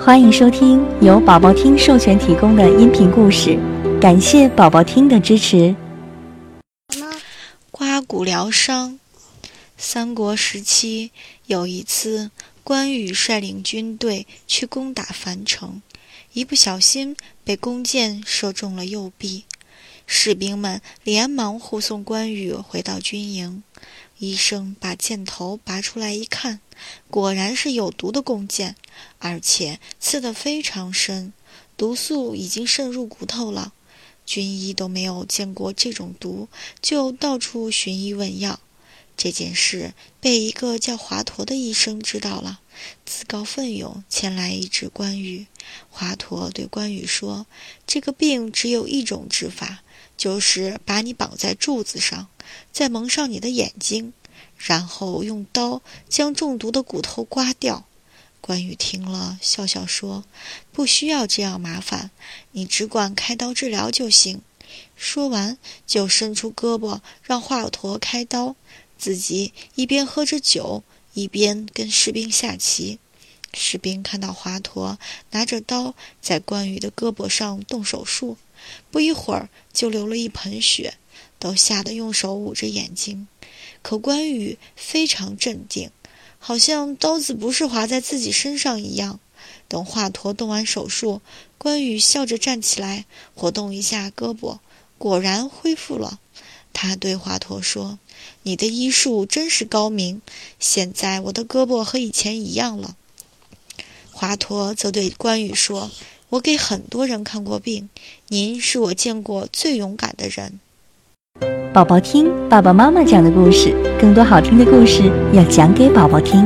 欢迎收听由宝宝听授权提供的音频故事，感谢宝宝听的支持。刮骨疗伤。三国时期，有一次，关羽率领军队去攻打樊城，一不小心被弓箭射中了右臂。士兵们连忙护送关羽回到军营。医生把箭头拔出来一看，果然是有毒的弓箭，而且刺得非常深，毒素已经渗入骨头了。军医都没有见过这种毒，就到处寻医问药。这件事被一个叫华佗的医生知道了，自告奋勇前来医治关羽。华佗对关羽说：“这个病只有一种治法。”就是把你绑在柱子上，再蒙上你的眼睛，然后用刀将中毒的骨头刮掉。关羽听了，笑笑说：“不需要这样麻烦，你只管开刀治疗就行。”说完，就伸出胳膊让华佗开刀，自己一边喝着酒，一边跟士兵下棋。士兵看到华佗拿着刀在关羽的胳膊上动手术。不一会儿就流了一盆血，都吓得用手捂着眼睛。可关羽非常镇定，好像刀子不是划在自己身上一样。等华佗动完手术，关羽笑着站起来，活动一下胳膊，果然恢复了。他对华佗说：“你的医术真是高明，现在我的胳膊和以前一样了。”华佗则对关羽说。我给很多人看过病，您是我见过最勇敢的人。宝宝听爸爸妈妈讲的故事，更多好听的故事要讲给宝宝听。